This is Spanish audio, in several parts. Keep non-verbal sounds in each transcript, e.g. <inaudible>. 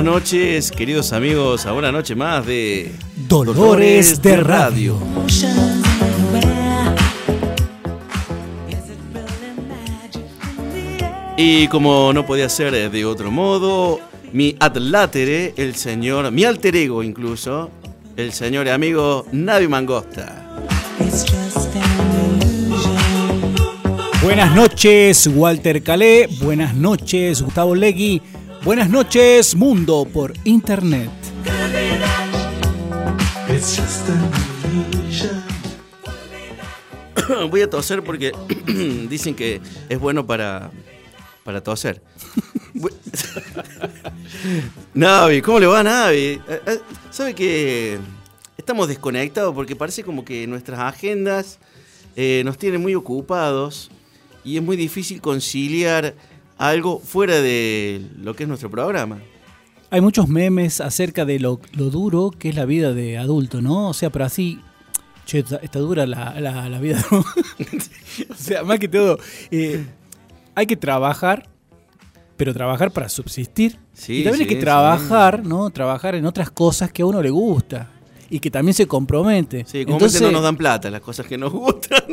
Buenas noches, queridos amigos, a una noche más de Dolores de Radio. Y como no podía ser de otro modo, mi adlátere, el señor, mi alter ego incluso, el señor y amigo Navi Mangosta. Buenas noches, Walter Calé. Buenas noches, Gustavo Legui. Buenas noches, mundo por internet. <coughs> Voy a toser porque <coughs> dicen que es bueno para, para toser. <laughs> Navi, ¿cómo le va Navi? Eh, eh, ¿Sabe que estamos desconectados porque parece como que nuestras agendas eh, nos tienen muy ocupados y es muy difícil conciliar algo fuera de lo que es nuestro programa. Hay muchos memes acerca de lo, duro que es la vida de adulto, ¿no? O sea, pero así, che, está, dura la, la, vida. <laughs> o sea, más que todo, eh, hay que trabajar, pero trabajar para subsistir. y también hay que trabajar, ¿no? Trabajar en otras cosas que a uno le gusta y que también se compromete. Sí, Entonces, no nos dan plata las cosas que nos <laughs> gustan,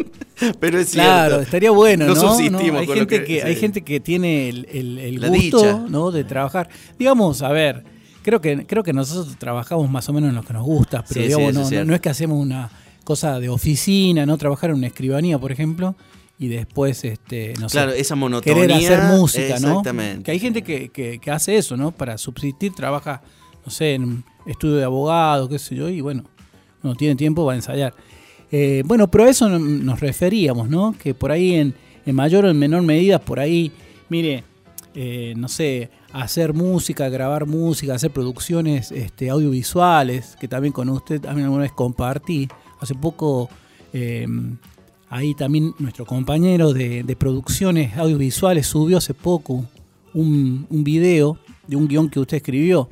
pero es cierto. Claro, estaría bueno, ¿no? ¿no? Hay, gente que, hay gente que tiene el, el, gusto ¿no? de trabajar. Digamos, a ver, creo que, creo que nosotros trabajamos más o menos en lo que nos gusta, pero digamos, no, no, es que hacemos una cosa de oficina, ¿no? Trabajar en una escribanía, por ejemplo, y después, este, no claro, esa monotonía. Querer hacer música, ¿no? Que hay gente que, que, que hace eso, ¿no? Para subsistir, trabaja, no sé, en estudio de abogado, qué sé yo, y bueno, no tiene tiempo va a ensayar. Eh, bueno, pero a eso nos referíamos, ¿no? Que por ahí en, mayor o en menor medida, por ahí, mire, eh, no sé, hacer música, grabar música, hacer producciones este, audiovisuales, que también con usted también alguna vez compartí. Hace poco, em, ahí también nuestro compañero de, producciones audiovisuales subió hace poco un, un video de un guion que usted escribió,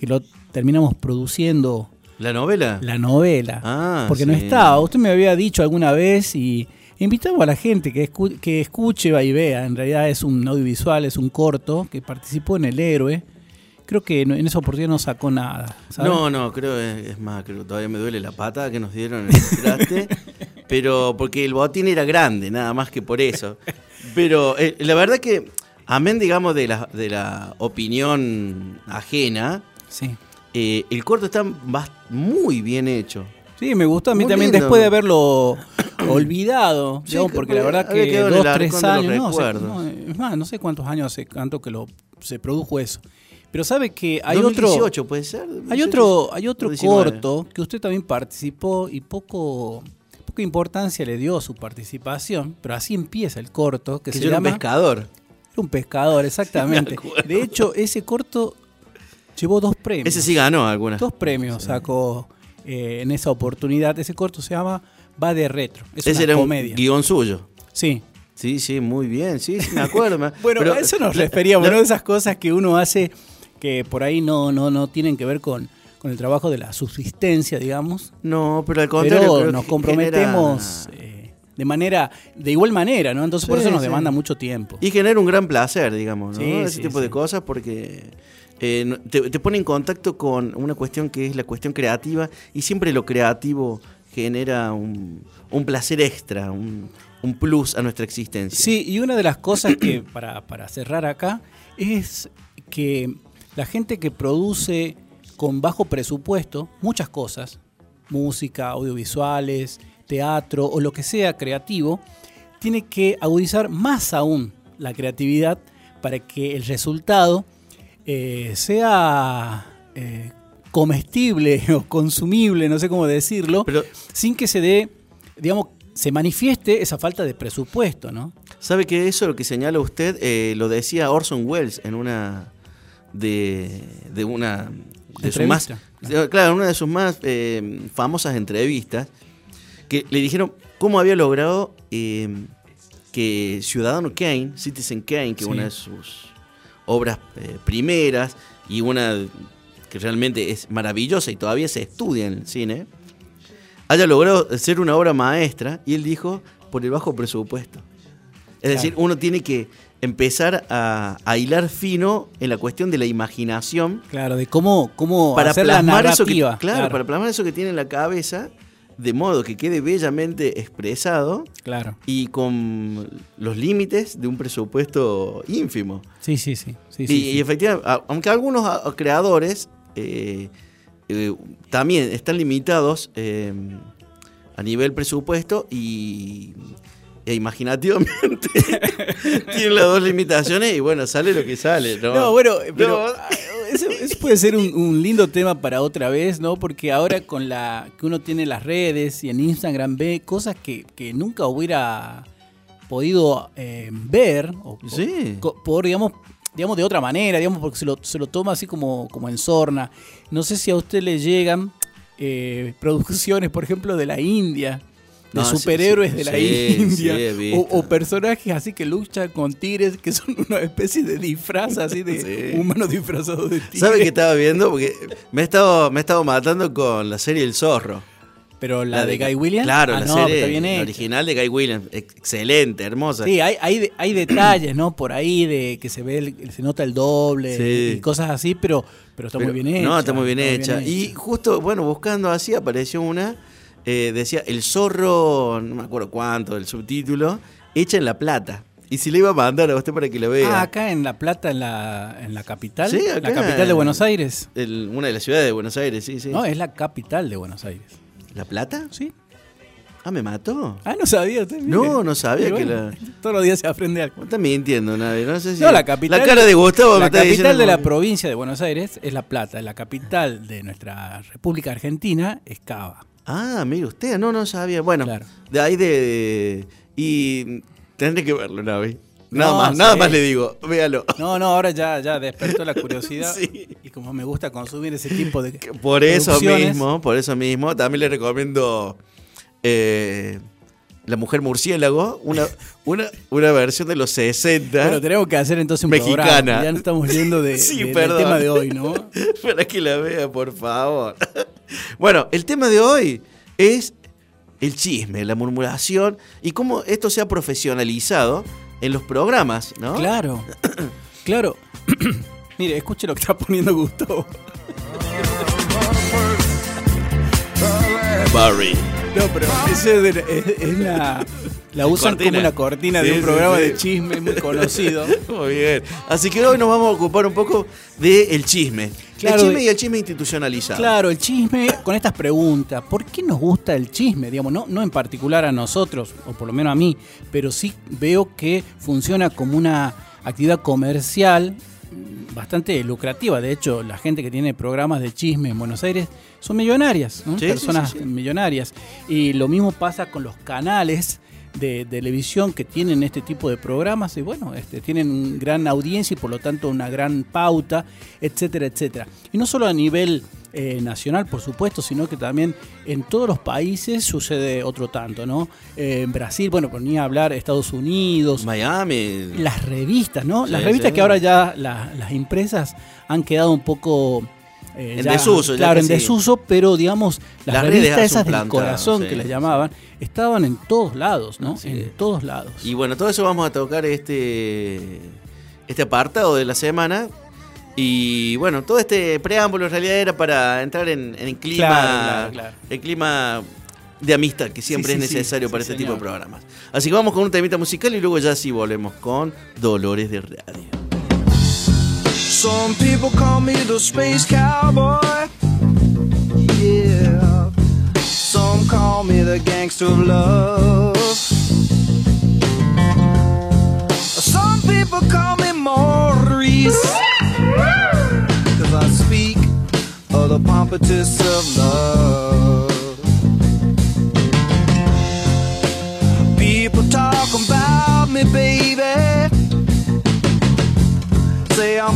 que lo terminamos produciendo. ¿La novela? La novela. Ah, porque no estaba. Usted me había dicho alguna vez y invitamos a la gente que, que escuche y vea. En realidad es un audiovisual, es un corto que participó en El Héroe. Creo que en esa oportunidad no sacó nada. No, no, creo es, más, creo todavía me duele la pata que nos dieron en el traste. <laughs> pero porque el botín era grande, nada más que por eso. Pero eh, la verdad que, amén, digamos, de la, de la opinión ajena, sí. Eh, el corto está muy bien hecho. Sí, me gustó a mí también después de haberlo <clears throat> olvidado, porque la verdad que dos, tres años, no, es más, no sé cuántos años hace tanto que lo se produjo eso. Pero sabe que hay 2018, otro puede ser. Hay otro hay otro corto que usted también participó y poco poca importancia le dio a su participación, pero así empieza el corto que, se llama un pescador. Era un pescador, exactamente. de hecho, ese corto llevó dos premios. Ese sí ganó algunas. Dos premios sacó eh, en esa oportunidad. Ese corto se llama Va de Retro. Es Ese una era comedia. un guion suyo. Sí. Sí, sí, muy bien. Sí, sí me acuerdo. <laughs> bueno, a eso nos referíamos, ¿no? Esas cosas que uno hace que por ahí no, no, no tienen que ver con, con el trabajo de la subsistencia, digamos. No, pero al contrario. Pero nos comprometemos. Eh, de manera, de igual manera, ¿no? Entonces por eso nos demanda mucho tiempo. Y genera un gran placer, digamos, ¿no? Ese tipo de cosas porque eh, te, pone en contacto con una cuestión que es la cuestión creativa y siempre lo creativo genera un, placer extra, un, plus a nuestra existencia. Sí, y una de las cosas que, <clears throat> para, cerrar acá, es que la gente que produce con bajo presupuesto muchas cosas, música, audiovisuales, teatro o lo que sea creativo, tiene que agudizar más aún la creatividad para que el resultado eh, sea eh, comestible <laughs> o consumible, no sé cómo decirlo, Pero, sin que se dé, digamos, se manifieste esa falta de presupuesto, ¿no? ¿Sabe que eso lo que señala usted eh, lo decía Orson Welles en una de, de una de sus más claro, una de sus más famosas entrevistas que le dijeron cómo había logrado que Ciudadano Kane, Citizen Kane, que es una de sus obras eh, primeras y una que realmente es maravillosa y todavía se estudia en el cine, haya logrado ser una obra maestra y él dijo por el bajo presupuesto. Es decir, uno tiene que empezar a, hilar fino en la cuestión de la imaginación. Claro, de cómo, cómo para hacer la narrativa. Eso claro, para plasmar eso que tiene en la cabeza de modo que quede bellamente expresado claro. y con los límites de un presupuesto ínfimo. Sí, sí, sí. y, efectivamente, aunque algunos creadores eh, eh, también están limitados eh, a nivel presupuesto y e imaginativamente <laughs> tienen las dos limitaciones y bueno, sale lo que sale. No, bueno, pero eso, puede ser un, lindo tema para otra vez, ¿no? Porque ahora con la que uno tiene las redes y en Instagram ve cosas que, nunca hubiera podido eh, ver, o, sí. por, digamos, digamos, de otra manera, digamos, porque se lo, se lo toma así como, como en sorna. No sé si a usted le llegan eh, <laughs> producciones, por ejemplo, de la India de superhéroes de la India o, personajes así que luchan con tigres que son <laughs> una especie de disfraz así de <laughs> humanos disfrazados de tigres. ¿Sabes qué estaba viendo? Porque me he estado, me he estado matando con la serie El Zorro. Pero la, de, Guy Williams. Claro, ah, la serie original de Guy Williams. Excelente, hermosa. Sí, hay, hay, hay detalles, ¿no? Por ahí de que se ve, se nota el doble y cosas así, pero, pero está muy bien hecha. No, está muy bien, hecha. Y justo, bueno, buscando así apareció una eh, decía El zorro, no me acuerdo cuánto, el subtítulo, hecha en La Plata. Y si le iba a mandar a usted para que lo vea. Ah, acá en La Plata, en la, en la capital. Sí, acá, La capital de Buenos Aires. una de las ciudades de Buenos Aires, sí, sí. No, es la capital de Buenos Aires. ¿La Plata? Sí. Ah, me mató. Ah, no sabía usted. No, no sabía que la. <laughs> Todos los días se aprende algo. No también entiendo nadie. No sé si. No, la capital. La cara de Gustavo La capital de la provincia de Buenos Aires es La Plata. La capital de nuestra República Argentina es Cava. Ah, mire usted, no, no sabía. Bueno, de ahí de, Y tendré que verlo, Navi. Nada más, nada más le digo, véalo. No, no, ahora ya, ya despertó la curiosidad. <laughs> Y como me gusta consumir ese tipo de. Por eso mismo, por eso mismo, también le recomiendo. Eh, la Mujer Murciélago, una, una, una versión de los 60. Bueno, tenemos que hacer entonces un mexicana. Ya no estamos yendo de, <laughs> del tema de hoy, ¿no? <laughs> Para que la vea, por favor. <laughs> Bueno, el tema de hoy es el chisme, la murmuración y cómo esto se ha profesionalizado en los programas, ¿no? Claro, <coughs> claro. <coughs> Mire, escuche lo que está poniendo Gustavo. Barry. No, pero ese es, la, la usan como una cortina de un programa de chisme muy conocido. <laughs> Muy bien. Así que hoy nos vamos a ocupar un poco del chisme. el chisme y el chisme institucionalizado. Claro, el chisme con estas preguntas. ¿Por qué nos gusta el chisme? Digamos, no, no en particular a nosotros, o por lo menos a mí, pero sí veo que funciona como una actividad comercial bastante lucrativa. De hecho, la gente que tiene programas de chisme en Buenos Aires son millonarias, personas millonarias. Y lo mismo pasa con los canales de, televisión que tienen este tipo de programas y bueno, este, tienen gran audiencia y por lo tanto una gran pauta, etcétera, etcétera. Y no solo a nivel eh, nacional, por supuesto, sino que también en todos los países sucede otro tanto, ¿no? Eh, en Brasil, bueno, ponía a hablar Estados Unidos. Miami. Las revistas, ¿no? las revistas que ahora ya las empresas han quedado un poco eh, en desuso. Claro, en desuso, pero digamos, las, revistas esas del corazón que les llamaban, estaban en todos lados, ¿no? En todos lados. Y bueno, todo eso vamos a tocar este, este apartado de la semana. Y bueno, todo este preámbulo en realidad era para entrar en, el clima, el clima de amistad que siempre es necesario para este tipo de programas. Así que vamos con un temita musical y luego ya sí volvemos con Dolores de Radio. Some people call me the space cowboy. Yeah. Some call me the gangster of love. Some people call me Maurice. Cause I speak of the pompatus of love. People talk about me, baby say I'm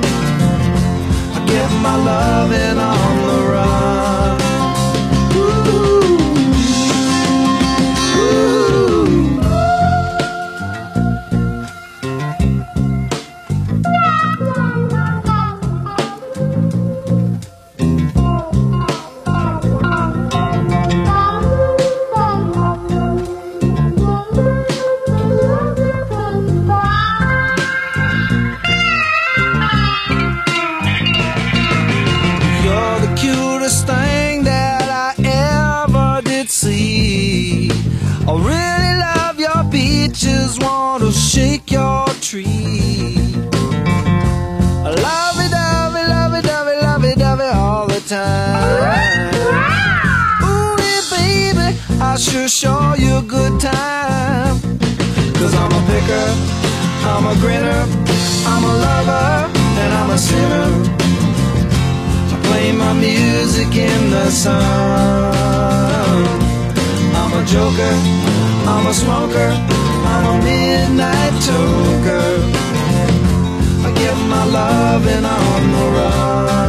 get my loving on the run. Sure show you a good time. Cause I'm a picker, I'm a grinner, I'm a lover, and I'm a sinner. I play my music in the sun. I'm a joker, I'm a smoker, I'm a midnight toker. I get my loving on the run.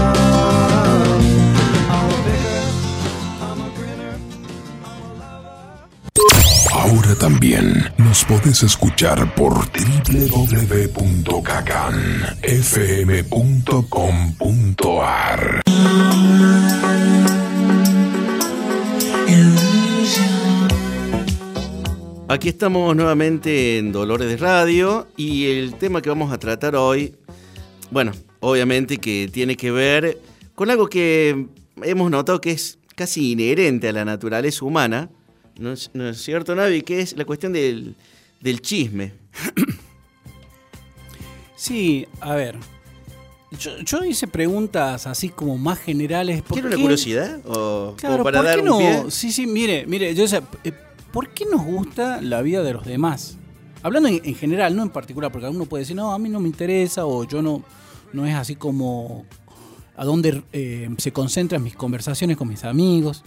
También nos podés escuchar por www.cacanfm.com.ar. Aquí estamos nuevamente en Dolores de Radio y el tema que vamos a tratar hoy, bueno, obviamente que tiene que ver con algo que hemos notado que es casi inherente a la naturaleza humana, ¿no es, cierto, Navi? Que es la cuestión del, chisme. <clears throat> Sí, a ver. Yo, hice preguntas así como más generales. ¿Tiene una curiosidad? ¿O claro, para dar no? Sí, sí, mire, mire, yo sé, eh, ¿por qué nos gusta la vida de los demás? Hablando en, general, no en particular, porque uno puede decir, no, a mí no me interesa, o yo no, no es así como a dónde eh, se concentran mis conversaciones con mis amigos.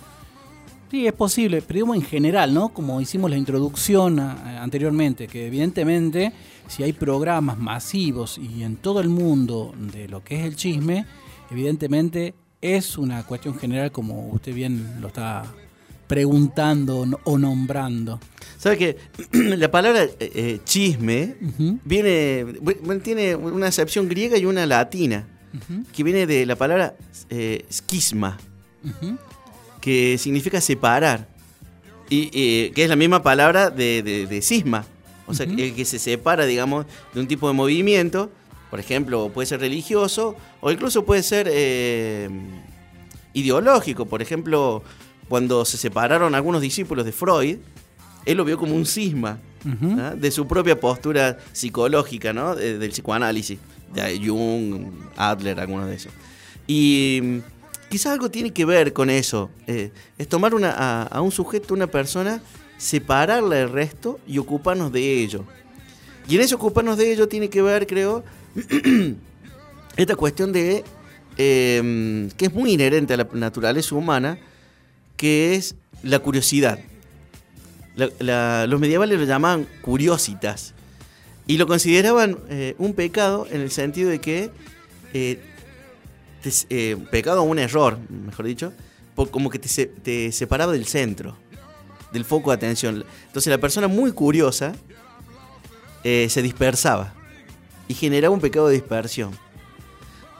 Sí, es posible, pero digamos en general, ¿no? Como hicimos la introducción anteriormente, que evidentemente si hay programas masivos y en todo el mundo de lo que es el chisme, evidentemente es una cuestión general como usted bien lo está preguntando o nombrando. ¿Sabe que <clears throat> la palabra eh, eh, chisme viene, tiene una acepción griega y una latina, que viene de la palabra eh, esquisma que significa separar, y que es la misma palabra de, de, cisma, o sea, el que se separa, digamos, de un tipo de movimiento, por ejemplo, puede ser religioso o incluso puede ser eh, ideológico, por ejemplo, cuando se separaron algunos discípulos de Freud, él lo vio como un cisma ¿ah? de su propia postura psicológica, ¿no? del psicoanálisis, de Jung, Adler, algunos de esos. Y quizás algo tiene que ver con eso. Eh, es tomar a, un sujeto, una persona, separarla del resto y ocuparnos de ello. Y en eso ocuparnos de ello tiene que ver, creo, <clears throat> esta cuestión de em, que es muy inherente a la naturaleza humana, que es la curiosidad. los medievales lo llamaban curiositas y lo consideraban eh, un pecado en el sentido de que eh, eh, pecado o un error, mejor dicho, como que te, separaba del centro, del foco de atención. Entonces la persona muy curiosa eh, se dispersaba y generaba un pecado de dispersión.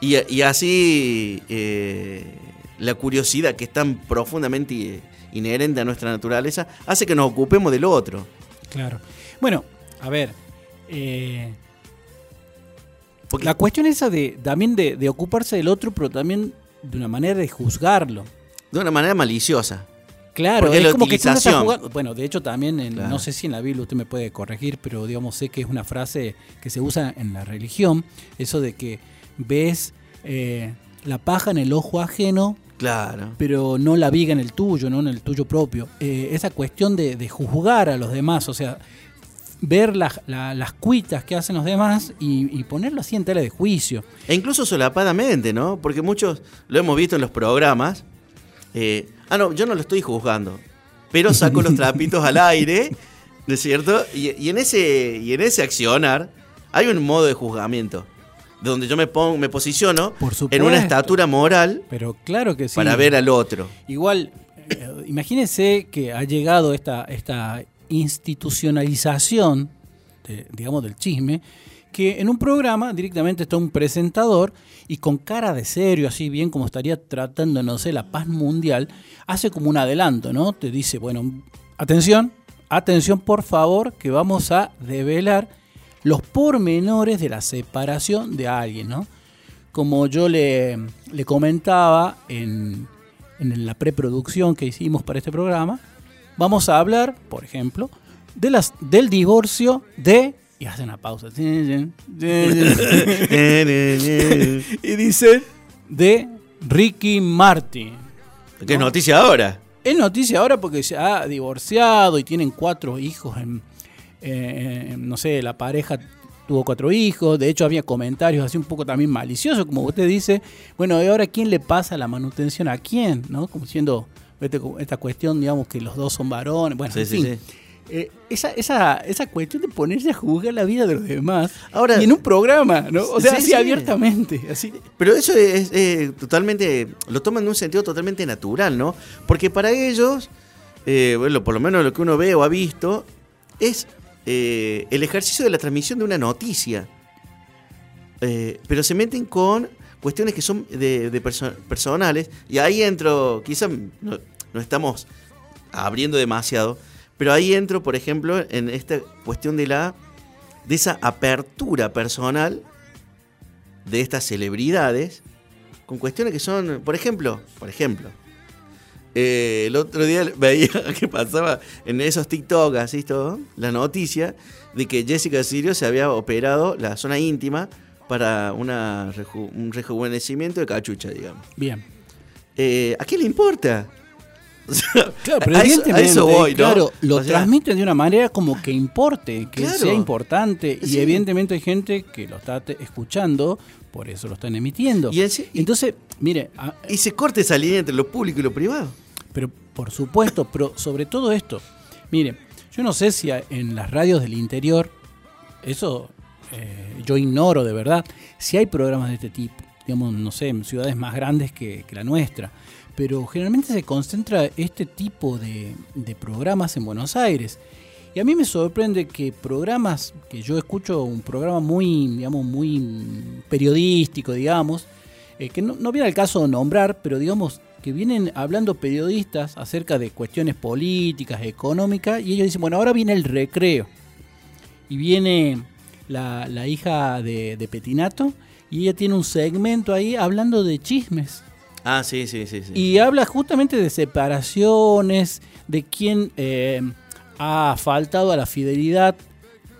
Y, así eh, la curiosidad, que es tan profundamente inherente a nuestra naturaleza, hace que nos ocupemos del otro. Claro. Bueno, a ver, la cuestión esa de también de, ocuparse del otro, pero también de una manera de juzgarlo. De una manera maliciosa. Claro, es como que jugando. Bueno, de hecho también, no sé si en la Biblia usted me puede corregir, pero digamos sé que es una frase que se usa en la religión, eso de que ves eh, la paja en el ojo ajeno. Claro. Pero no la viga en el tuyo, ¿no? En el tuyo propio. Eh, esa cuestión de, juzgar a los demás, o sea, ver las cuitas que hacen los demás y, ponerlo así en tela de juicio. E incluso solapadamente, ¿no? Porque muchos lo hemos visto en los programas. Eh, ah, no, yo no lo estoy juzgando, pero saco los <laughs> trapitos al aire, ¿no es cierto? Y, en ese, y en ese accionar hay un modo de juzgamiento donde yo me pongo, me posiciono en una estatura moral. Pero claro que sí. Para ver al otro. Igual, eh, imagínense que ha llegado esta, esta institucionalización, digamos, del chisme, que en un programa directamente está un presentador y con cara de serio, así bien como estaría tratando, no sé, la paz mundial, hace como un adelanto, ¿no? Te dice, bueno, atención, atención por favor, que vamos a develar los pormenores de la separación de alguien, ¿no? Como yo le, comentaba en, en la preproducción que hicimos para este programa, vamos a hablar, por ejemplo, de las, del divorcio de... Y hace una pausa. <laughs> y dice de Ricky Martin. ¿Qué es noticia ahora? Es noticia ahora porque se ha divorciado y tienen cuatro hijos en, eh, no sé, la pareja tuvo cuatro hijos, de hecho había comentarios así un poco también maliciosos, como usted dice, bueno, ¿y ahora quién le pasa la manutención a quién? ¿No? Como siendo esta cuestión, digamos, que los dos son varones, bueno, en fin. Eh, esa, esa, esa cuestión de ponerse a juzgar la vida de los demás Ahora, y en un programa, ¿no? O sea, así abiertamente. Así. Pero eso es, totalmente, lo toman en un sentido totalmente natural, ¿no? Porque para ellos, eh, bueno, por lo menos lo que uno ve o ha visto, es eh, el ejercicio de la transmisión de una noticia. Eh, pero se meten con cuestiones que son de, personales. Y ahí entro, quizás no, estamos abriendo demasiado, pero ahí entro, por ejemplo, en esta cuestión de la de esa apertura personal de estas celebridades con cuestiones que son, por ejemplo, por ejemplo, eh, el otro día veía <laughs> que pasaba en esos TikTok, así todo, la noticia de que Jessica Sirio se había operado la zona íntima para una, un rejuvenecimiento de cachucha, digamos. Bien. Eh, ¿A quién le importa? <laughs> claro, pero eso, voy, claro, lo transmiten de una manera como que importe, que sea importante. Y evidentemente hay gente que lo está escuchando, por eso lo están emitiendo. Y, Entonces, mire. y se corta esa línea entre lo público y lo privado. Pero por supuesto, pero sobre todo esto, mire, yo no sé si en las radios del interior, eso eh, yo ignoro de verdad, si hay programas de este tipo, digamos, no sé, en ciudades más grandes que, la nuestra, pero generalmente se concentra este tipo de, programas en Buenos Aires. Y a mí me sorprende que programas, que yo escucho un programa muy, digamos, muy periodístico, digamos, eh, que no, no viene al caso de nombrar, pero digamos, que vienen hablando periodistas acerca de cuestiones políticas, económicas, y ellos dicen, bueno, ahora viene el recreo. Y viene la, hija de, Petinato, y ella tiene un segmento ahí hablando de chismes. Ah, sí, sí, sí. sí. Y habla justamente de separaciones, de quién eh, ha faltado a la fidelidad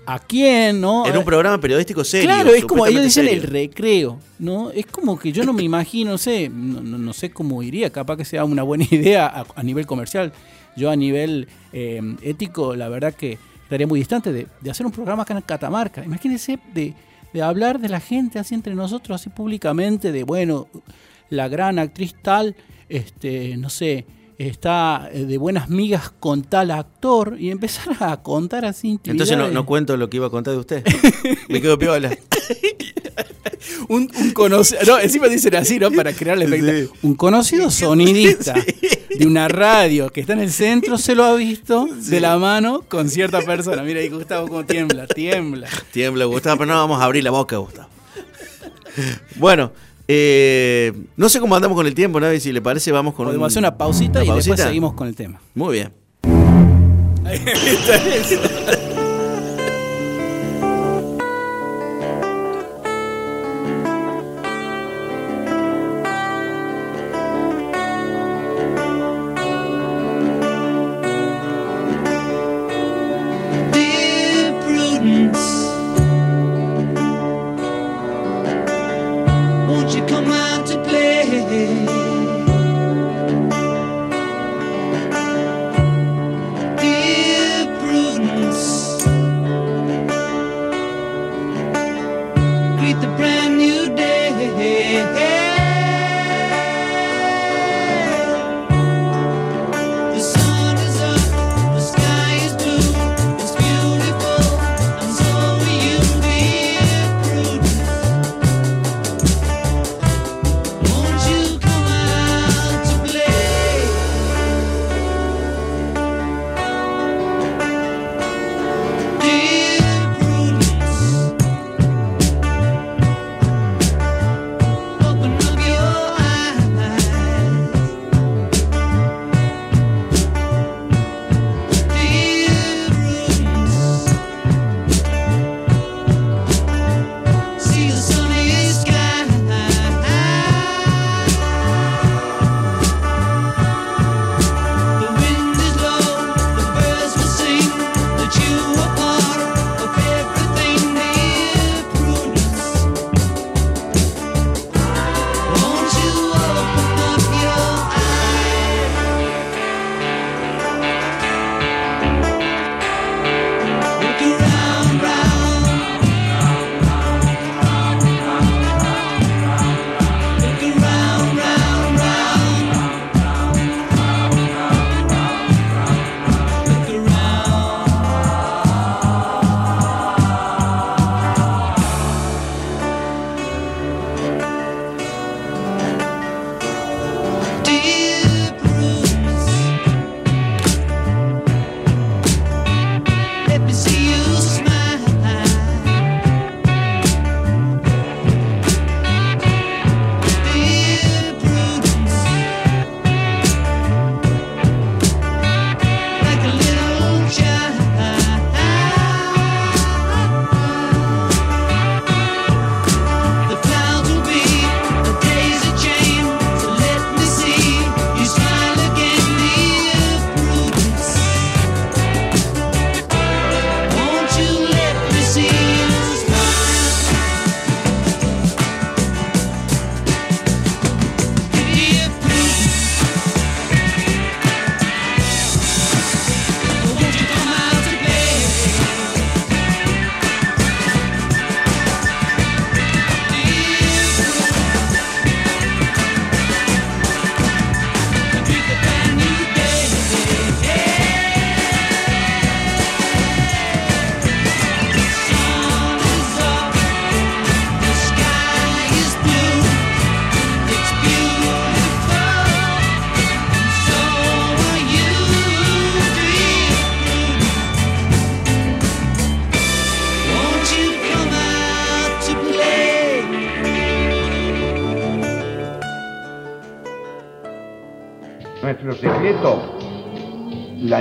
a quién, ¿no? En un programa periodístico serio. Claro, es como ellos dicen el recreo, ¿no? Es como que yo no me imagino, no sé, no, sé cómo iría, capaz que sea una buena <laughs> idea a, nivel comercial. Yo a nivel eh, ético, la verdad que estaría muy distante de, hacer un programa acá en Catamarca. Imagínense de, de hablar de la gente así entre nosotros, así públicamente, de bueno, la gran actriz tal, este, no sé, está eh, de buenas migas con tal actor y empezar a contar así Entonces no, cuento lo que iba a contar de usted. <laughs> Me quedo piola. <laughs> <laughs> un, conocido, no, encima dicen así, ¿no? Para crear el efecto. Un conocido sonidista <laughs> de una radio que está en el centro se lo ha visto de la mano con cierta persona. Mira ahí Gustavo como tiembla, tiembla. Tiembla, Gustavo, pero no vamos a abrir la boca, Gustavo. Bueno, eh, no sé cómo andamos con el tiempo, ¿no? si le parece, vamos con Podemos hacer una pausita y después seguimos con el tema. Muy bien.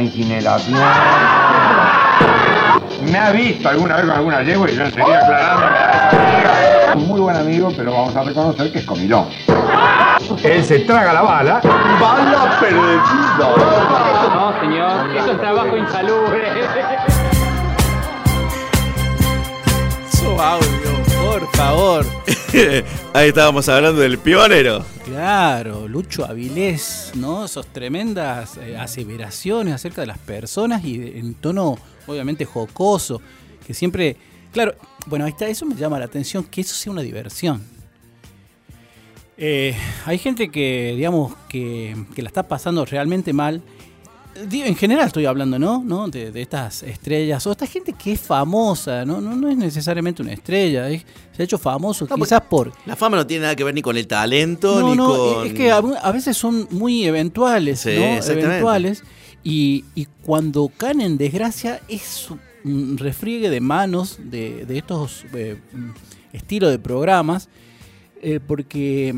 La incineración. Me ha visto alguna vez con alguna yegua y yo enseguida aclarando. Un muy buen amigo, pero vamos a reconocer que es comilón. Él se traga la bala. ¡Bala perdida! No, señor, eso es trabajo insalubre. Su audio, por favor. <laughs> Ahí estábamos hablando del pionero. Claro, Lucho Avilés, ¿no? Esas tremendas eh, aseveraciones acerca de las personas y en tono obviamente jocoso, que siempre, claro, bueno, ahí eso me llama la atención, que eso sea una diversión. Eh, hay gente que, digamos, que la está pasando realmente mal en general estoy hablando, ¿no? ¿No? De, estas estrellas o esta gente que es famosa, ¿no? No, no es necesariamente una estrella, se ha hecho famoso quizás por... La fama no tiene nada que ver ni con el talento, ni con... Es que a, veces son muy eventuales, ¿no? Eventuales. Y, cuando caen en desgracia es un refriegue de manos de, estos eh, estilos de programas, eh, porque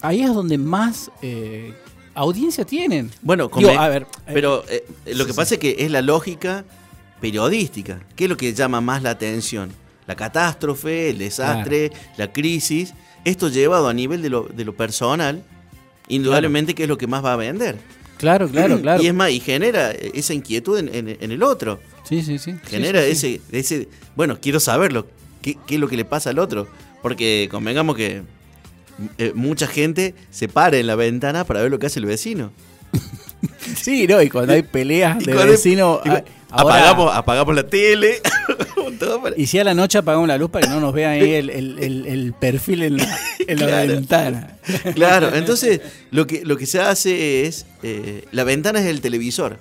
ahí es donde más... Eh, audiencia tienen. Bueno, a ver, pero eh, lo que pasa es que es la lógica periodística. ¿Qué es lo que llama más la atención? La catástrofe, el desastre, la crisis. Esto llevado a nivel de lo, de lo personal, indudablemente que es lo que más va a vender. Claro, claro, <clears throat> claro. Y es más, y genera esa inquietud en, el otro. Sí, sí, sí. Genera ese, ese, bueno, quiero saberlo, qué, qué es lo que le pasa al otro. Porque convengamos que eh, mucha gente se para en la ventana para ver lo que hace el vecino. <laughs> sí, no, y cuando hay peleas de vecino. apagamos, apagamos la tele. <laughs> y si a la noche apagamos la luz para que no nos vean ahí el, perfil en la, ventana. <laughs> claro, entonces lo que, lo que se hace es. Eh, la ventana es el televisor.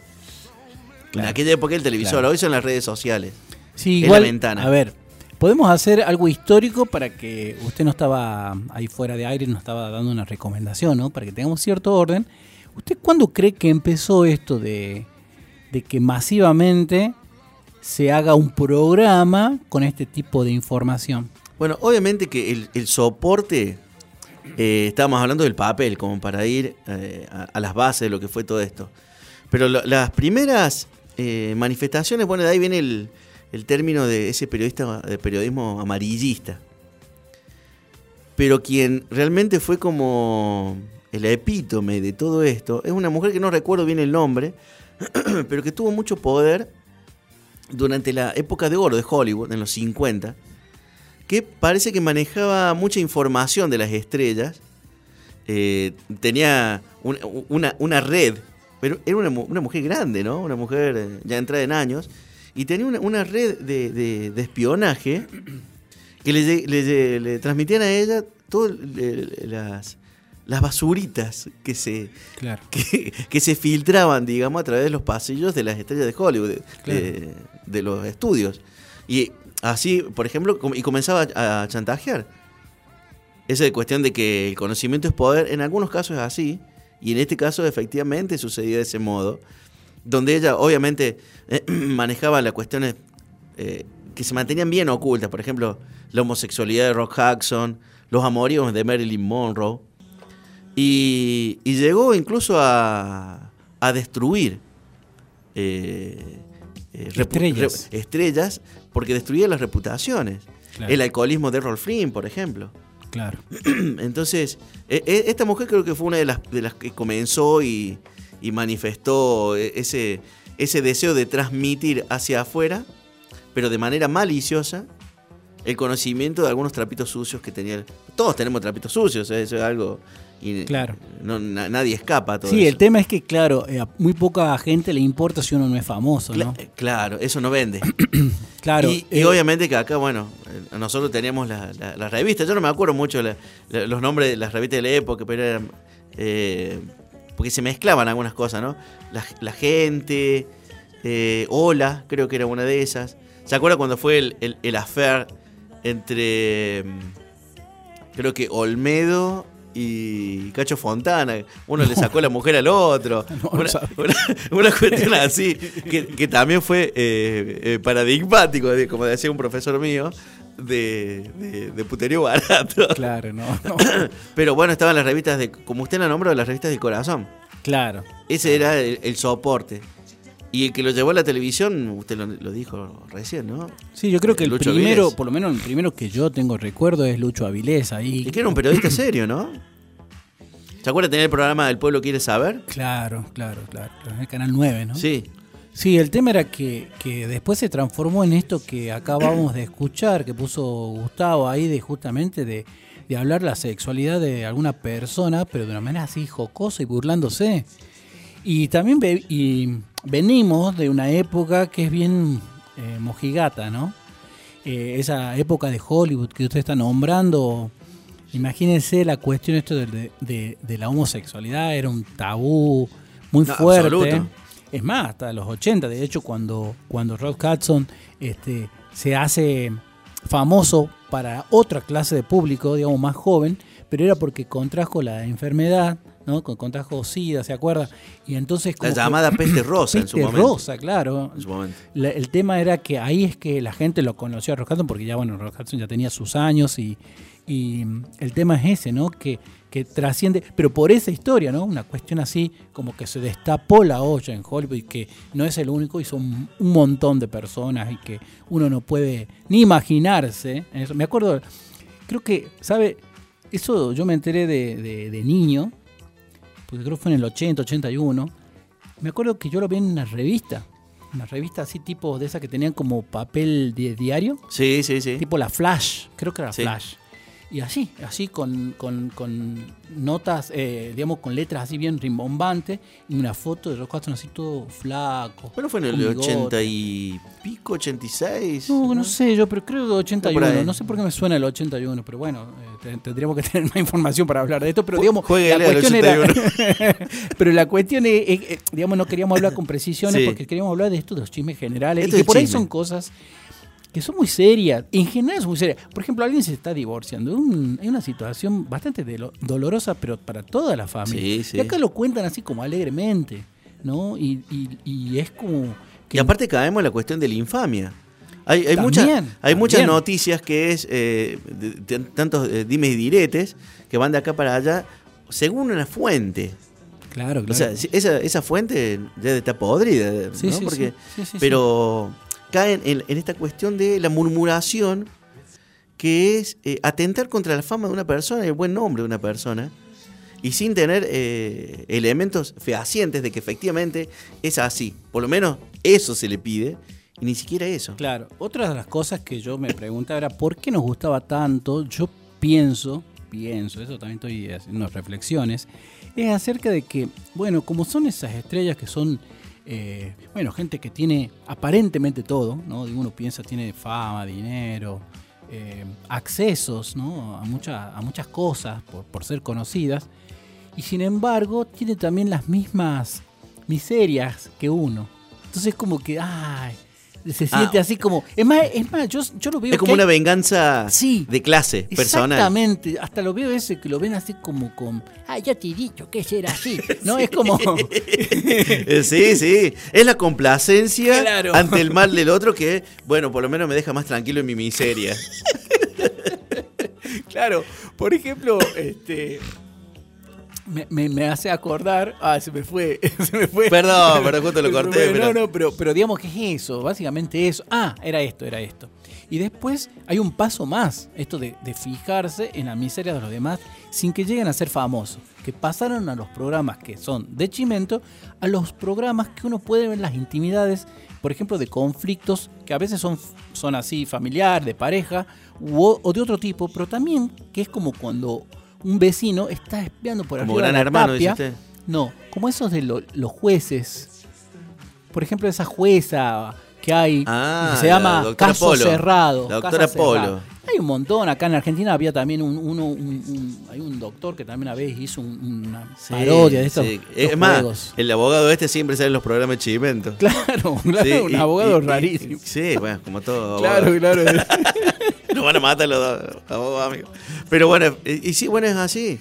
En aquella época el televisor, hoy son las redes sociales. Sí, igual, la ventana. A ver, Podemos hacer algo histórico para que usted no estaba ahí fuera de aire, nos estaba dando una recomendación, ¿no? Para que tengamos cierto orden. ¿Usted cuándo cree que empezó esto de, que masivamente se haga un programa con este tipo de información? Bueno, obviamente que el, soporte, eh, estábamos hablando del papel, como para ir eh, a, las bases de lo que fue todo esto. Pero las primeras eh, manifestaciones, bueno, de ahí viene el, el término de ese periodista de periodismo amarillista. Pero quien realmente fue como el epítome de todo esto es una mujer que no recuerdo bien el nombre, <clears throat> pero que tuvo mucho poder durante la época de oro de Hollywood, en los 50, que parece que manejaba mucha información de las estrellas, eh, tenía una, red, pero era una, una, mujer grande, ¿no? Una mujer eh, ya entrada en años, y tenía una, red de, espionaje que le, transmitían a ella todas las, las basuritas que se, que, se filtraban, digamos, a través de los pasillos de las estrellas de Hollywood, de, los estudios. Y así, por ejemplo, y comenzaba a, chantajear. Esa cuestión de que el conocimiento es poder, en algunos casos es así, y en este caso efectivamente sucedía de ese modo donde ella obviamente eh, <clears throat> manejaba las cuestiones eh, que se mantenían bien ocultas, por ejemplo, la homosexualidad de Rock Hudson, los amoríos de Marilyn Monroe, y, llegó incluso a, a destruir eh, estrellas. estrellas. porque destruía las reputaciones. El alcoholismo de Errol Flynn, por ejemplo. Claro. <clears throat> Entonces, e, e, esta mujer creo que fue una de las, de las que comenzó y, y manifestó e-, ese, ese deseo de transmitir hacia afuera, pero de manera maliciosa, el conocimiento de algunos trapitos sucios que tenía. Todos tenemos trapitos sucios, ¿eh? eso es algo. Y claro. nadie escapa a todo Sí, el tema es que, claro, eh, a muy poca gente le importa si uno no es famoso, ¿no? claro, eso no vende. <clears throat> claro. Y, eh, obviamente que acá, bueno, nosotros teníamos las la, revistas. Yo no me acuerdo mucho los nombres de las revistas de la época, pero eran porque se mezclaban algunas cosas, ¿no? La, gente, eh, Hola, creo que era una de esas. ¿Se acuerda cuando fue el, el, affair entre, mm, creo que Olmedo y Cacho Fontana. Uno le sacó la mujer al otro. <laughs> una, cuestión así, que, también fue eh, eh, paradigmático, como decía un profesor mío, de, de, puterío barato. Claro, <coughs> no, Pero bueno, estaban las revistas de, como usted la nombró, las revistas del corazón. Claro. Ese era el, soporte. Y el que lo llevó a la televisión, usted lo, dijo recién, ¿no? Sí, yo creo que el primero, por lo menos el primero que yo tengo recuerdo es Lucho Avilés ahí. Y que era un periodista serio, ¿no? ¿Se acuerda de tener el programa El Pueblo Quiere Saber? Claro, claro, claro. En el Canal 9, ¿no? Sí. Sí, el tema era que, que, después se transformó en esto que acabamos de escuchar, que puso Gustavo ahí, de justamente de, de hablar la sexualidad de alguna persona, pero de una manera así jocosa y burlándose. Y también y venimos de una época que es bien eh, mojigata, ¿no? Eh, esa época de Hollywood que usted está nombrando, imagínense la cuestión esto de, de, la homosexualidad, era un tabú muy fuerte. Es más, hasta los 80, de hecho, cuando, cuando Rod Hudson este, se hace famoso para otra clase de público, digamos, más joven, pero era porque contrajo la enfermedad, ¿no? Contrajo SIDA, ¿se acuerda? Y entonces... la llamada peste <coughs> rosa en su momento. rosa, claro. En su momento. el tema era que ahí es que la gente lo conoció a Rock Hudson, porque ya, bueno, Rock Hudson ya tenía sus años y, y el tema es ese, ¿no? Que que trasciende, pero por esa historia, ¿no? Una cuestión así como que se destapó la olla en Hollywood y que no es el único y son un montón de personas y que uno no puede ni imaginarse. Eso. Me acuerdo, creo que, ¿sabe? Eso yo me enteré de, niño, porque creo que fue en el 80, 81. Me acuerdo que yo lo vi en una revista. Una revista así tipo de esas que tenían como papel de diario. Sí, sí, sí. Tipo la Flash, creo que era Flash. Y así, así con, con, con notas, eh, digamos, con letras así bien rimbombantes, y una foto de los cuatro así todo flaco. Pero fue en el 80 y pico, 86. No, no, sé yo, pero creo que 81. No sé por qué me suena el 81, pero bueno, eh, tendríamos que <laughs> tener más información para hablar de esto. Pero digamos, la cuestión era. <laughs> pero la cuestión es, digamos, no queríamos hablar con precisiones porque queríamos hablar de esto, de los chismes generales. y que por ahí son cosas que son muy serias. En general es muy serias. Por ejemplo, alguien se está divorciando. Es una situación bastante dolorosa, pero para toda la familia. Y acá lo cuentan así como alegremente, ¿no? Y, es como... y aparte caemos en la cuestión de la infamia. Hay, hay, muchas, hay muchas noticias que es eh, tantos eh, dimes y diretes que van de acá para allá según una fuente. Claro, claro. O sea, esa, esa fuente debe estar podrida, ¿no? Porque, pero caen en, esta cuestión de la murmuración, que es eh, atentar contra la fama de una persona y el buen nombre de una persona, y sin tener eh, elementos fehacientes de que efectivamente es así. Por lo menos eso se le pide, y ni siquiera eso. Claro, otra de las cosas que yo me preguntaba era por qué nos gustaba tanto, yo pienso, pienso, eso también estoy haciendo reflexiones, es acerca de que, bueno, como son esas estrellas que son eh, bueno, gente que tiene aparentemente todo, ¿no? Uno piensa tiene fama, dinero, eh, accesos, ¿no? A, a muchas cosas por, por ser conocidas. Y sin embargo, tiene también las mismas miserias que uno. Entonces como que, ay, se siente ah. así como. Es más, es más yo, yo lo veo. Es como una venganza de clase personal. Exactamente. Hasta lo veo ese que lo ven así como con. Ah, ya te he dicho que era así. ¿No? Es como. <laughs> sí, sí. Es la complacencia ante el mal del otro que, bueno, por lo menos me deja más tranquilo en mi miseria. <laughs> claro. Por ejemplo, este me, me, hace acordar. Ah, se me fue. <laughs> Se me fue. Perdón, pero justo lo <laughs> corté. No, no, pero, pero digamos que es eso. Básicamente eso. Ah, era esto, era esto. Y después hay un paso más. Esto de, de fijarse en la miseria de los demás sin que lleguen a ser famosos. Que pasaron a los programas que son de chimento a los programas que uno puede ver las intimidades, por ejemplo, de conflictos que a veces son, son así familiar, de pareja o de otro tipo, pero también que es como cuando un vecino está espiando por arriba de la hermano, tapia. No, como esos de los jueces. Por ejemplo, esa jueza que hay, ah, se llama Caso Cerrado. La doctora Polo. Hay un montón. Acá en Argentina había también un, uno, un, hay un doctor que también a veces hizo una parodia de estos Es más, el abogado este siempre sale en los programas de Chimento. Claro, <laughs> claro un abogado rarísimo. sí, bueno, como todo. Claro, claro. <laughs> <laughs> Nos van a matar los dos, amigos. Pero bueno, y, sí, bueno, es así.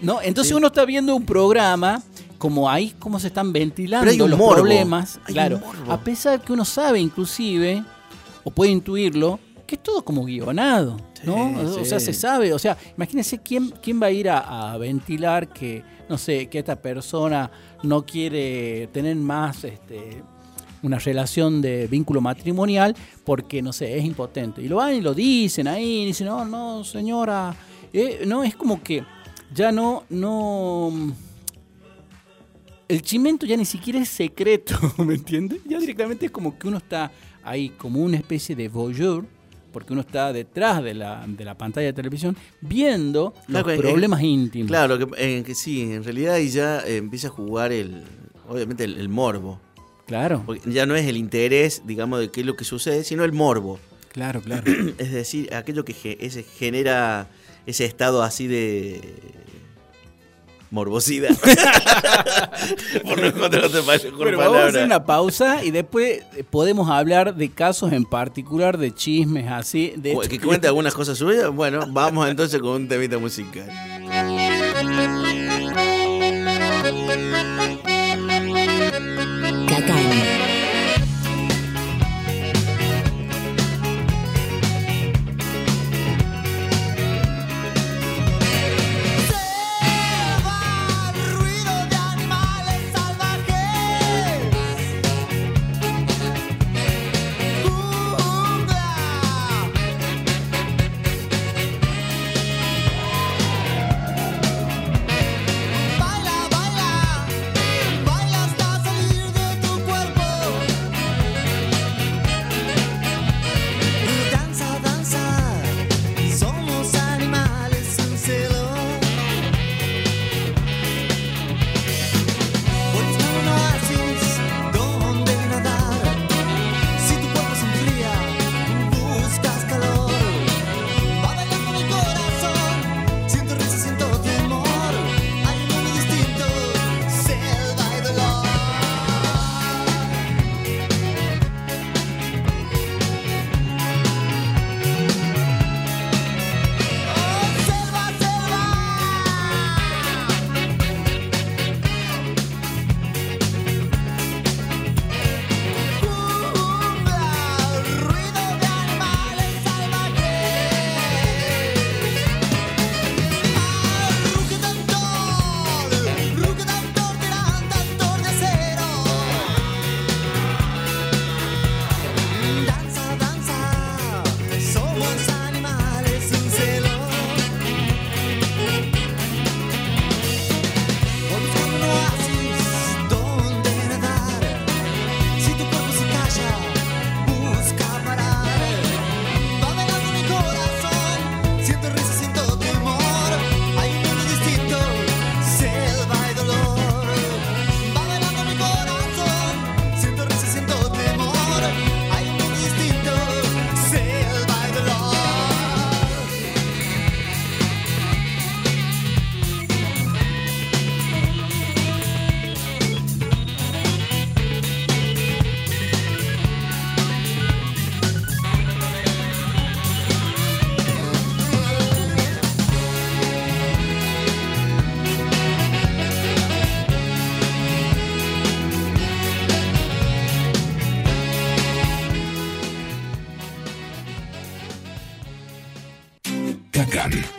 No, entonces uno está viendo un programa como ahí cómo se están ventilando los problemas. claro, a pesar que uno sabe inclusive, o puede intuirlo, que es todo como guionado. ¿no? O sea, se sabe. O sea, imagínense quién, quién va a ir a, ventilar que, no sé, que esta persona no quiere tener más este, una relación de vínculo matrimonial porque, no sé, es impotente. Y lo van y lo dicen ahí, y dicen, no, no, señora. Eh, no, es como que ya no, no el chimento ya ni siquiera es secreto, <laughs> ¿me entiendes? Ya directamente es como que uno está ahí como una especie de voyeur, porque uno está detrás de la, de la pantalla de televisión viendo los problemas íntimos. Claro, que, que, sí, en realidad ahí ya empieza a jugar el, obviamente el, morbo. Claro. Porque ya no es el interés, digamos, de qué es lo que sucede, sino el morbo. Claro, <clears throat> claro. es decir, aquello que genera ese estado así de morbosidad. <laughs> Por no encontrar otra Pero vamos a hacer una pausa y después podemos hablar de casos en particular, de chismes así. De que cuente algunas cosas suyas. Bueno, vamos entonces con un temita musical.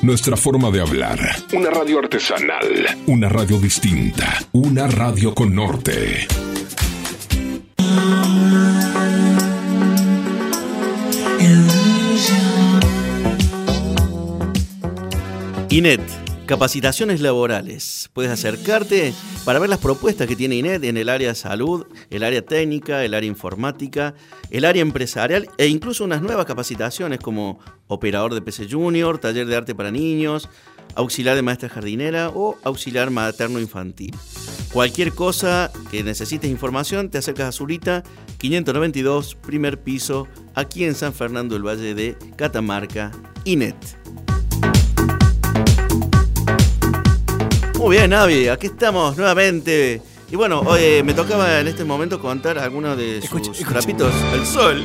Nuestra forma de hablar. Una radio artesanal, una radio distinta, una radio con norte. Inet, capacitaciones laborales. Puedes acercarte para ver las propuestas que tiene INET en el área de salud, el área técnica, el área informática, el área empresarial e incluso unas nuevas capacitaciones como operador de PC Junior, taller de arte para niños, auxiliar de maestra jardinera o auxiliar materno infantil. Cualquier cosa que necesites información, te acercas a Zurita 592, primer piso, aquí en San Fernando del Valle de Catamarca, INET. Muy bien, Navi, aquí estamos nuevamente. Y bueno, hoy me tocaba en este momento contar algunos de sus trapitos al sol.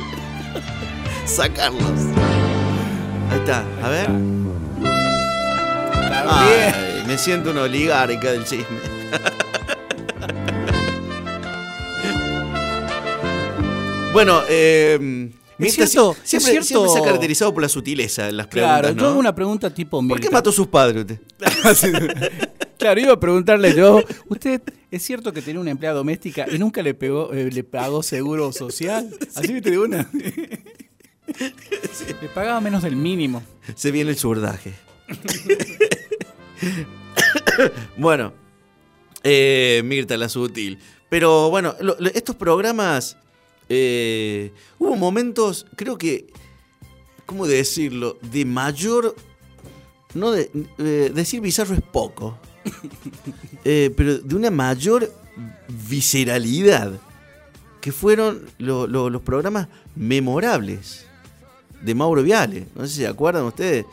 <laughs> Sacarlos. Ahí está, a ver. me siento una oligarca del chisme. <laughs> bueno, eh, cierto, siempre, se ha caracterizado por la sutileza en las preguntas. Claro, yo hago una pregunta tipo ¿Por qué mató a sus padres <laughs> usted? Claro, iba a preguntarle yo, ¿usted es cierto que tenía una empleada doméstica y nunca le pegó, eh, le pagó seguro social? <laughs> Así que te digo una. Le pagaba menos del mínimo. Se viene el surdaje. <laughs> bueno, eh, Mirta la sutil. Pero bueno, estos programas, eh, hubo momentos, creo que, ¿cómo decirlo? De mayor, no de, eh, decir bizarro es poco, <laughs> pero de una mayor visceralidad, que fueron los programas memorables de Mauro Viale. No sé si se acuerdan ustedes.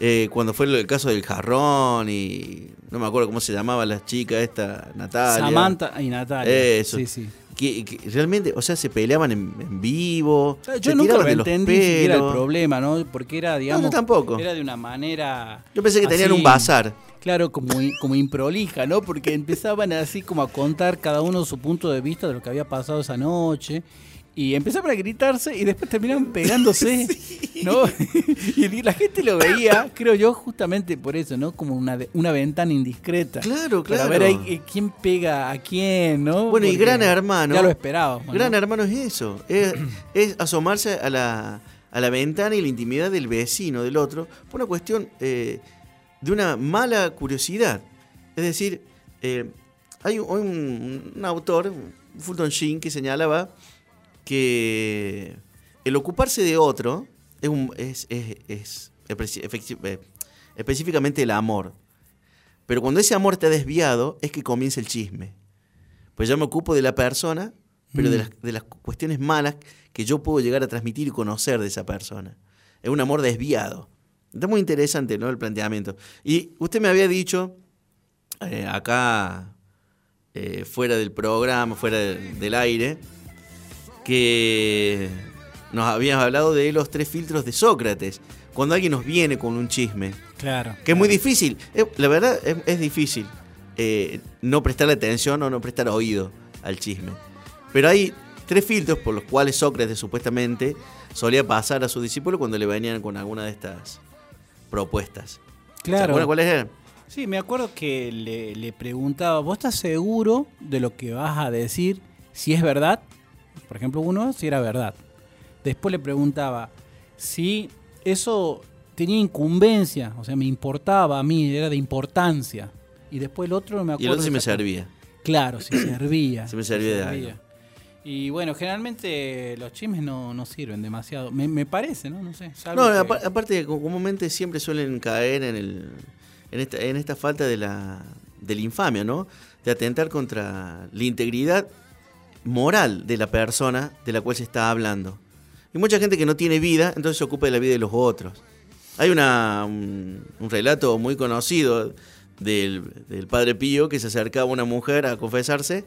Eh, cuando fue el caso del jarrón y no me acuerdo cómo se llamaba la chica esta, Natalia. Samantha y Natalia. Eso. Sí, sí. Que, realmente, o sea, se peleaban en, vivo. Yo nunca lo entendí era el problema, ¿no? Porque era, digamos. tampoco. Era de una manera. Yo pensé que tenían un bazar. Claro, como, como improlija, ¿no? Porque empezaban así como a contar cada uno su punto de vista de lo que había pasado esa noche y empezaron a gritarse y después terminaron pegándose, <laughs> ¿no? <laughs> y la gente lo veía, creo yo, justamente por eso, ¿no? Como una, una ventana indiscreta. Claro, claro. Para ver eh, quién pega a quién, ¿no? Bueno, y Gran Hermano. Ya lo esperaba. Gran Hermano es eso, <clears throat> es, asomarse a la, a la ventana y la intimidad del vecino, del otro, por una cuestión eh, de una mala curiosidad. Es decir, eh, hay un, un autor, Fulton Sheen, que señalaba que el ocuparse de otro es, es, eh, específicamente el amor. Pero cuando ese amor te ha desviado, es que comienza el chisme. Pues yo me ocupo de la persona, pero de, mm. las, de las cuestiones malas que yo puedo llegar a transmitir y conocer de esa persona. Es un amor desviado. Está muy interesante ¿no? el planteamiento. Y usted me había dicho, eh, acá, eh, fuera del programa, fuera del aire, que nos habías hablado de los tres filtros de Sócrates. Cuando alguien nos viene con un chisme. Claro. Que es muy difícil. la verdad es, difícil eh, no prestarle atención o no prestar oído al chisme. Pero hay tres filtros por los cuales Sócrates supuestamente solía pasar a sus discípulos cuando le venían con alguna de estas propuestas. Claro. ¿Se cuáles eran? Sí, me acuerdo que le, le preguntaba, ¿vos estás seguro de lo que vas a decir? Si es verdad, por ejemplo, uno, si era verdad. Después le preguntaba si eso tenía incumbencia, o sea, me importaba a mí, era de importancia. Y después el otro no me acuerdo. Y el otro sí me servía. Claro, sí <clears throat> servía. sí me servía de algo. Y bueno, generalmente los chismes no, no sirven demasiado. Me, parece, ¿no? No sé. No, aparte, comúnmente siempre suelen caer en, el, en, esta, en esta falta de la, de la infamia, ¿no? De atentar contra la integridad moral de la persona de la cual se está hablando. Y mucha gente que no tiene vida, entonces se ocupa de la vida de los otros. Hay una, un, relato muy conocido del, padre Pío que se acercaba a una mujer a confesarse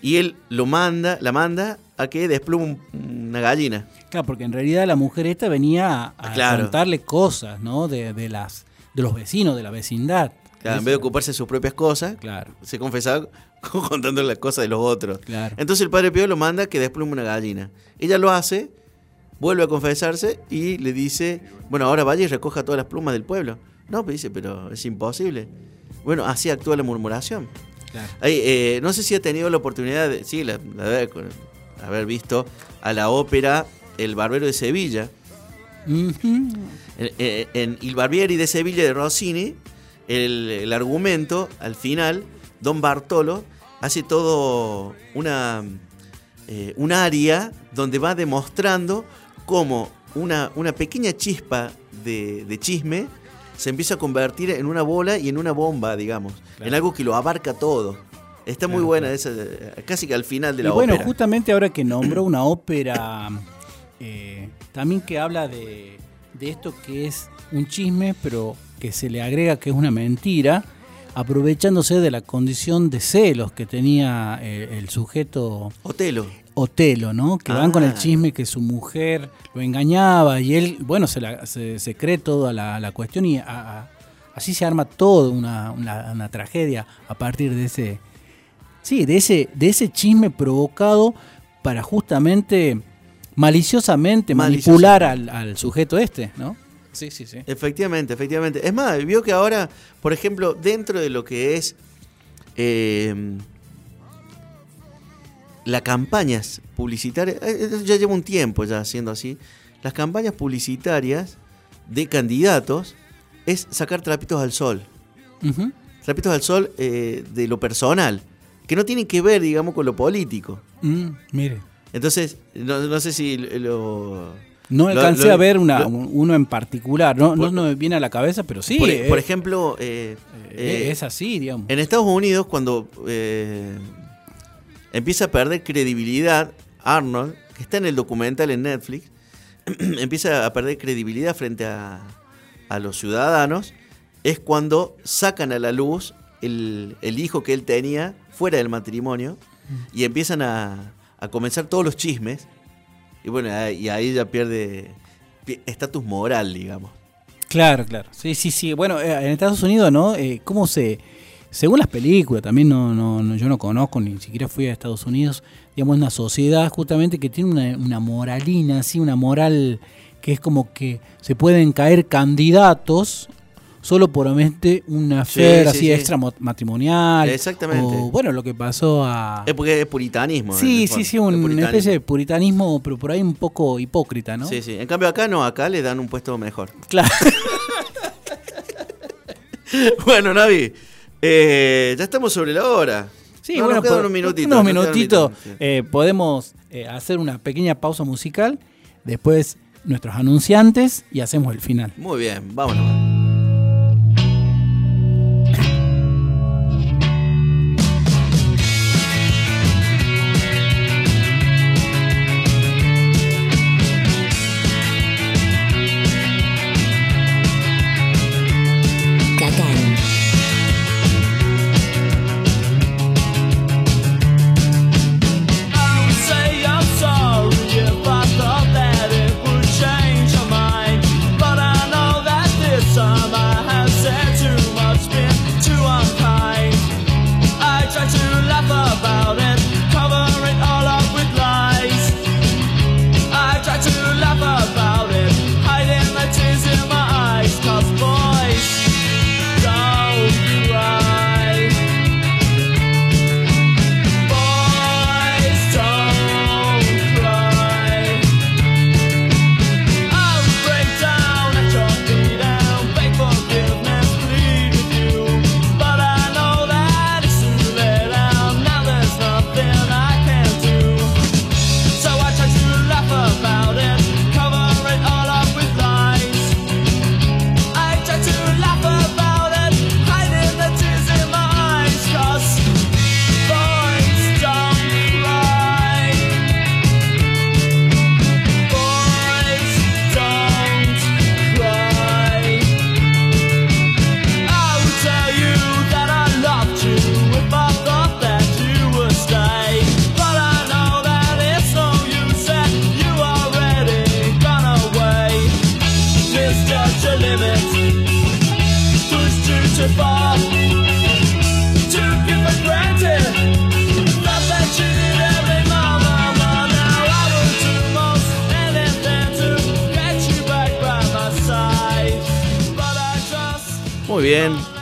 y él lo manda, la manda a que desplume una gallina. Claro, porque en realidad la mujer esta venía a, contarle cosas, ¿no? De, de, las, de los vecinos, de la vecindad. Claro, en vez de ocuparse de sus propias cosas, claro. se confesaba <laughs> contando las cosas de los otros. Entonces el padre Pío lo manda que desplume una gallina. Ella lo hace, vuelve a confesarse y le dice, bueno, ahora vaya y recoja todas las plumas del pueblo. No, pero dice, pero es imposible. Bueno, así actúa la murmuración. Eh, no sé si ha tenido la oportunidad de, sí, la, haber visto a la ópera El Barbero de Sevilla. Eh, en, El Barbieri de Sevilla de Rossini, el, el argumento al final Don Bartolo hace todo una, eh, un área donde va demostrando cómo una, una pequeña chispa de, chisme se empieza a convertir en una bola y en una bomba, digamos, en algo que lo abarca todo. Está muy buena, esa, casi que al final de la y bueno, justamente ahora que nombró <clears throat> una ópera, eh, también que habla de, de esto que es un chisme, pero que se le agrega que es una mentira, aprovechándose de la condición de celos que tenía eh, el sujeto. Otelo. Otelo, ¿no? Que van con el ah. chisme que su mujer lo engañaba y él, bueno, se, la, se, cree toda la, cuestión y así se arma toda una, una, tragedia a partir de ese, sí, de ese, de ese chisme provocado para justamente maliciosamente, manipular al, sujeto este, ¿no? Sí, sí, sí. Efectivamente, efectivamente. Es más, vio que ahora, por ejemplo, dentro de lo que es eh, las campañas publicitarias, eh, eh, ya lleva un tiempo ya haciendo así, las campañas publicitarias de candidatos es sacar trapitos al sol. Trapitos al sol de lo personal, que no tienen que ver, digamos, con lo político. Mm, mire. Entonces, no, sé si lo... No alcancé a ver una, uno en particular, no, no, me viene a la cabeza, pero sí. Por, eh. ejemplo... Eh, eh, es así, digamos. En Estados Unidos, cuando empieza a perder credibilidad Arnold, que está en el documental en Netflix, <clears throat> empieza a perder credibilidad frente a, a, los ciudadanos, es cuando sacan a la luz el, el hijo que él tenía fuera del matrimonio y empiezan a, a comenzar todos los chismes. Y bueno, y ahí ya pierde estatus moral, digamos. Claro, claro. Sí, sí, sí. Bueno, eh, en Estados Unidos, ¿no? Eh, ¿Cómo se...? Según las películas, también no, no, yo no conozco, ni siquiera fui a Estados Unidos, digamos, una sociedad justamente que tiene una, una moralina, así, una moral que es como que se pueden caer candidatos solo por una fe así extra matrimonial. Exactamente. O, bueno, lo que pasó a. Es porque es puritanismo. Sí, sí, sí, una especie de puritanismo, pero por ahí un poco hipócrita, ¿no? Sí, sí. En cambio, acá no, acá le dan un puesto mejor. Claro. <laughs> bueno, Navi, eh, ya estamos sobre la hora. Sí, bueno, nos unos minutitos. Unos minutitos. Eh, podemos eh, hacer una pequeña pausa musical. Después nuestros anunciantes y hacemos el final. Muy bien, vámonos.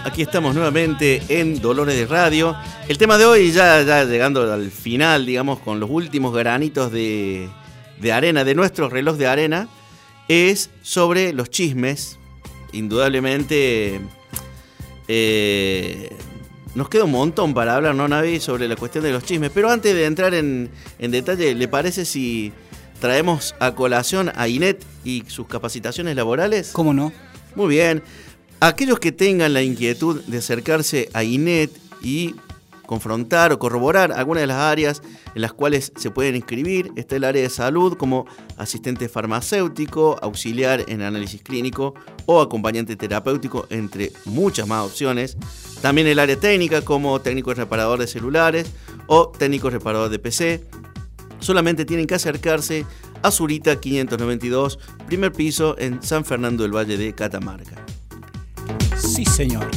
Aquí estamos nuevamente en Dolores de Radio. El tema de hoy, ya, ya llegando al final, digamos, con los últimos granitos de, arena, de nuestro reloj de arena, es sobre los chismes. Indudablemente, eh, nos queda un montón para hablar, ¿no, Navi? Sobre la cuestión de los chismes. Pero antes de entrar en, en detalle, ¿le parece si traemos a colación a Inet y sus capacitaciones laborales? ¿Cómo no? Muy bien. Aquellos que tengan la inquietud de acercarse a INET y confrontar o corroborar algunas de las áreas en las cuales se pueden inscribir. Está el área de salud como asistente farmacéutico, auxiliar en análisis clínico o acompañante terapéutico, entre muchas más opciones. También el área técnica como técnico reparador de celulares o técnico reparador de PC. Solamente tienen que acercarse a Zurita 592, primer piso en San Fernando del Valle de Catamarca. Sí, señor.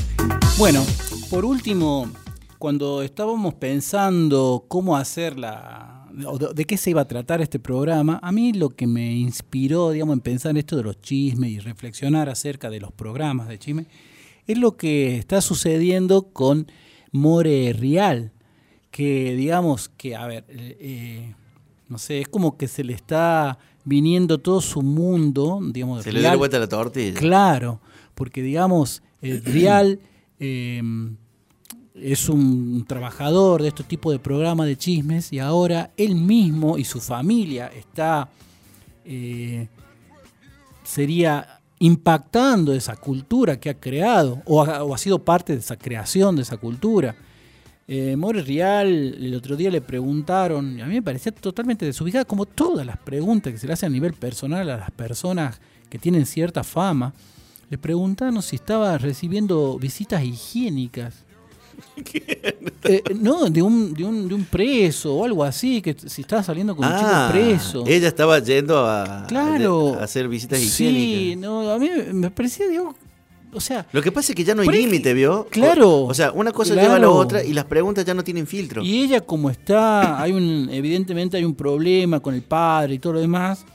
Bueno, por último, cuando estábamos pensando cómo hacer la, de, qué se iba a tratar este programa, a mí lo que me inspiró, digamos, en pensar en esto de los chismes y reflexionar acerca de los programas de chisme, es lo que está sucediendo con More Real, que digamos que, a ver, eh, no sé, es como que se le está viniendo todo su mundo, digamos, se le dio vuelta la tortilla. Claro, porque digamos, eh, es un trabajador de estos tipos de programas de chismes y ahora él mismo y su familia está, eh, sería impactando esa cultura que ha creado o ha, sido parte de esa creación de esa cultura. Eh, More Real el otro día le preguntaron, y a mí me parecía totalmente desubicada, como todas las preguntas que se le hacen a nivel personal a las personas que tienen cierta fama, le preguntaron si estaba recibiendo visitas higiénicas. Eh, no, de un, de, un, de un preso o algo así, que si estaba saliendo con un chico ah, preso. Ella estaba yendo a, hacer visitas higiénicas. Sí, no, a mí me parecía, digo, o sea. Lo que pasa es que ya no hay límite, ¿vio? Claro. O, sea, una cosa lleva a la otra y las preguntas ya no tienen filtro. Y ella, como está, hay un, evidentemente hay un problema con el padre y todo lo demás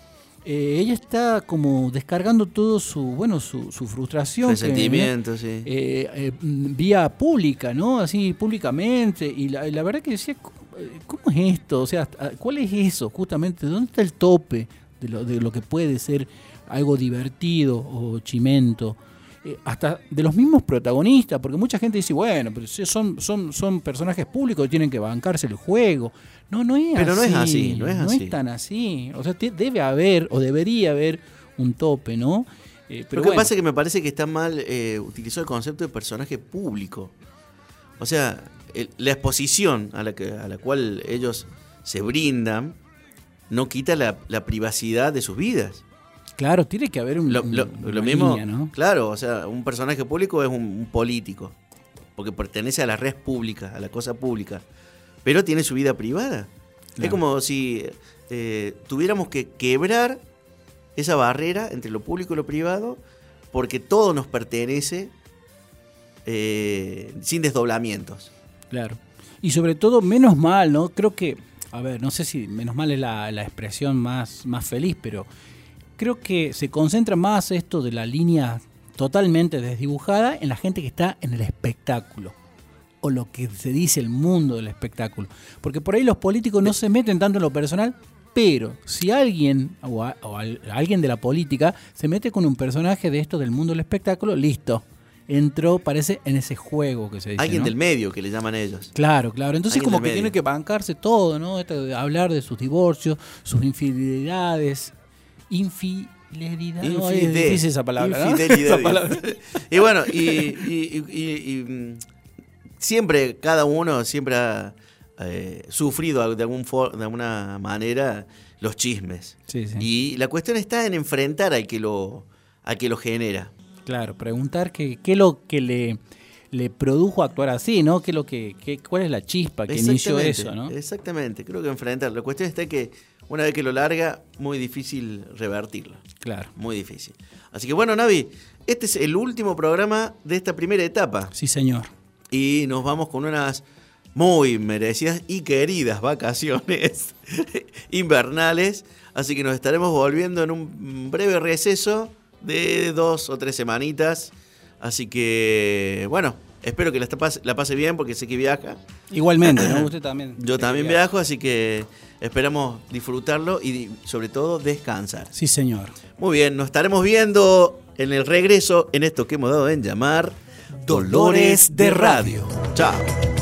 eh, ella está como descargando todo su, bueno, su, su frustración. sentimiento, sí. Eh, eh, vía pública, ¿no? Así públicamente. Y la, verdad que decía, ¿cómo, es esto? O sea, ¿cuál es eso justamente? ¿Dónde está el tope de lo, de lo que puede ser algo divertido o chimento? hasta de los mismos protagonistas, porque mucha gente dice, bueno, pero son, son, son personajes públicos, tienen que bancarse el juego. No, no es Pero así. no es así, no es así. No es tan así. O sea, debe haber o debería haber un tope, ¿no? Eh, pero Lo que pasa es que me parece que está mal eh, utilizó el concepto de personaje público. O sea, la exposición a la, que, a la cual ellos se brindan no quita la, privacidad de sus vidas. Claro, tiene que haber un. Lo, mismo, ¿no? Claro, o sea, un personaje público es un, político, porque pertenece a la red pública, a la cosa pública pero tiene su vida privada. Es como si eh, tuviéramos que quebrar esa barrera entre lo público y lo privado, porque todo nos pertenece eh, sin desdoblamientos. Claro. Y sobre todo, menos mal, ¿no? Creo que, a ver, no sé si menos mal es la, la expresión más, más feliz, pero creo que se concentra más esto de la línea totalmente desdibujada en la gente que está en el espectáculo o lo que se dice el mundo del espectáculo. Porque por ahí los políticos no se meten tanto en lo personal, pero si alguien o, alguien de la política se mete con un personaje de esto del mundo del espectáculo, listo. Entró, parece, en ese juego que se dice. Alguien del medio, que le llaman ellos. Claro, claro. Entonces, como que tiene que bancarse todo, ¿no? hablar de sus divorcios, sus infidelidades. Infidelidad. No, es difícil esa palabra. Infidelidad. <laughs> <laughs> y bueno, y mm, siempre, cada uno siempre ha eh, sufrido de, algún de alguna manera los chismes. Y la cuestión está en enfrentar al que lo, al que lo genera. Claro, preguntar qué, qué es lo que le, le produjo actuar así, ¿no? ¿Qué lo que, ¿Cuál es la chispa que inició eso, ¿no? Exactamente, creo que enfrentar. La cuestión está que una vez que lo larga, muy difícil revertirlo. Claro. Muy difícil. Así que bueno, Navi, este es el último programa de esta primera etapa. Sí, señor y nos vamos con unas muy merecidas y queridas vacaciones <laughs> invernales. Así que nos estaremos volviendo en un breve receso de dos o tres semanitas. Así que, bueno, espero que la pase, la pase bien porque sé que viaja. Igualmente, <laughs> ¿no? Usted también. Yo también viajo, así que esperamos disfrutarlo y sobre todo descansar. Sí, señor. Muy bien, nos estaremos viendo en el regreso en esto que hemos dado en llamar Dolores de Radio. Chao.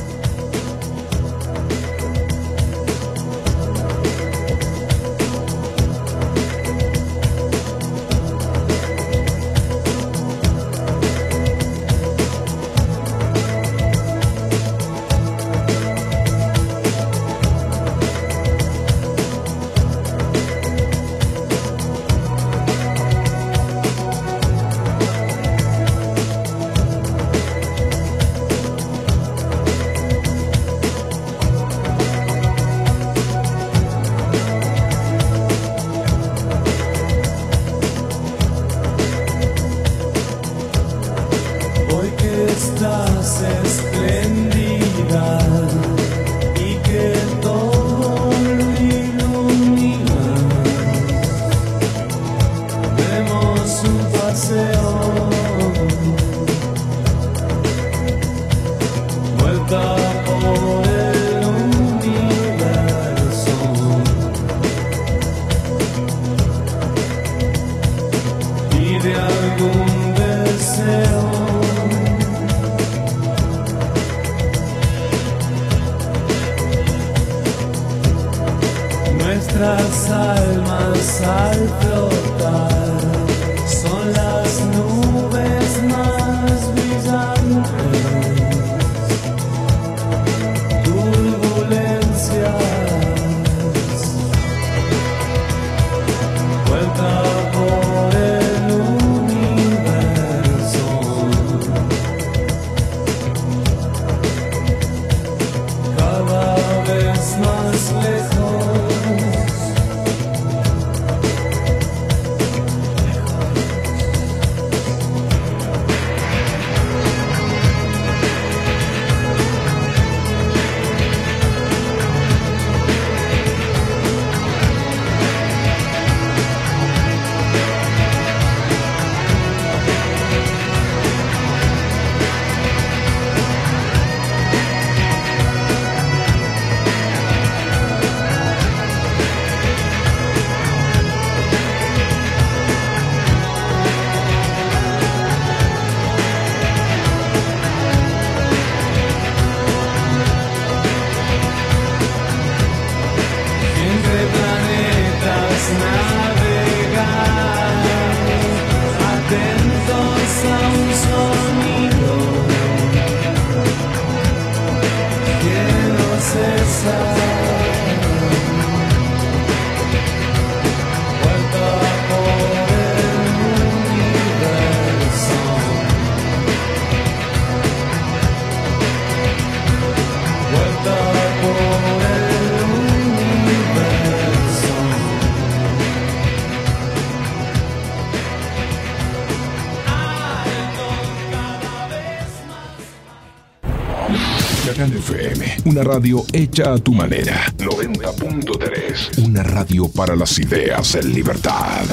Una radio hecha a tu manera. 90.3. Una radio para las ideas en libertad.